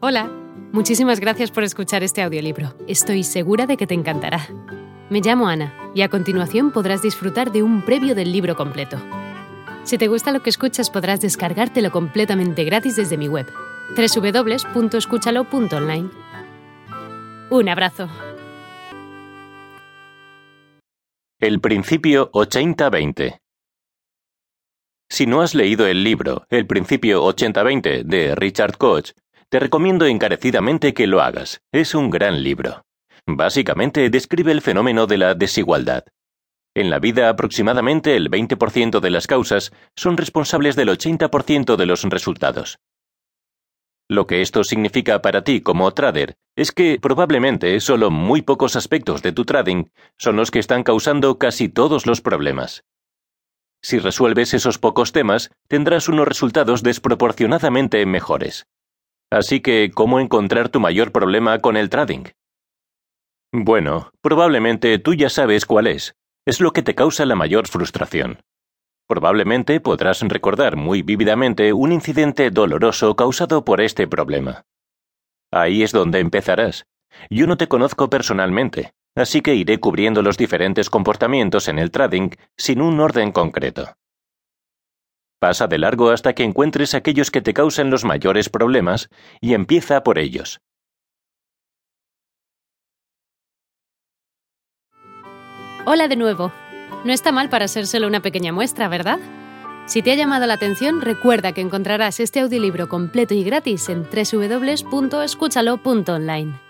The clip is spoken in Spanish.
Hola, muchísimas gracias por escuchar este audiolibro. Estoy segura de que te encantará. Me llamo Ana y a continuación podrás disfrutar de un previo del libro completo. Si te gusta lo que escuchas podrás descargártelo completamente gratis desde mi web, www.escúchalo.online. Un abrazo. El principio 80-20 Si no has leído el libro El principio 80-20 de Richard Koch, te recomiendo encarecidamente que lo hagas. Es un gran libro. Básicamente describe el fenómeno de la desigualdad. En la vida aproximadamente el 20% de las causas son responsables del 80% de los resultados. Lo que esto significa para ti como trader es que probablemente solo muy pocos aspectos de tu trading son los que están causando casi todos los problemas. Si resuelves esos pocos temas, tendrás unos resultados desproporcionadamente mejores. Así que, ¿cómo encontrar tu mayor problema con el trading? Bueno, probablemente tú ya sabes cuál es. Es lo que te causa la mayor frustración. Probablemente podrás recordar muy vívidamente un incidente doloroso causado por este problema. Ahí es donde empezarás. Yo no te conozco personalmente, así que iré cubriendo los diferentes comportamientos en el trading sin un orden concreto. Pasa de largo hasta que encuentres aquellos que te causen los mayores problemas y empieza por ellos. Hola de nuevo. No está mal para ser solo una pequeña muestra, ¿verdad? Si te ha llamado la atención, recuerda que encontrarás este audiolibro completo y gratis en www.escúchalo.online.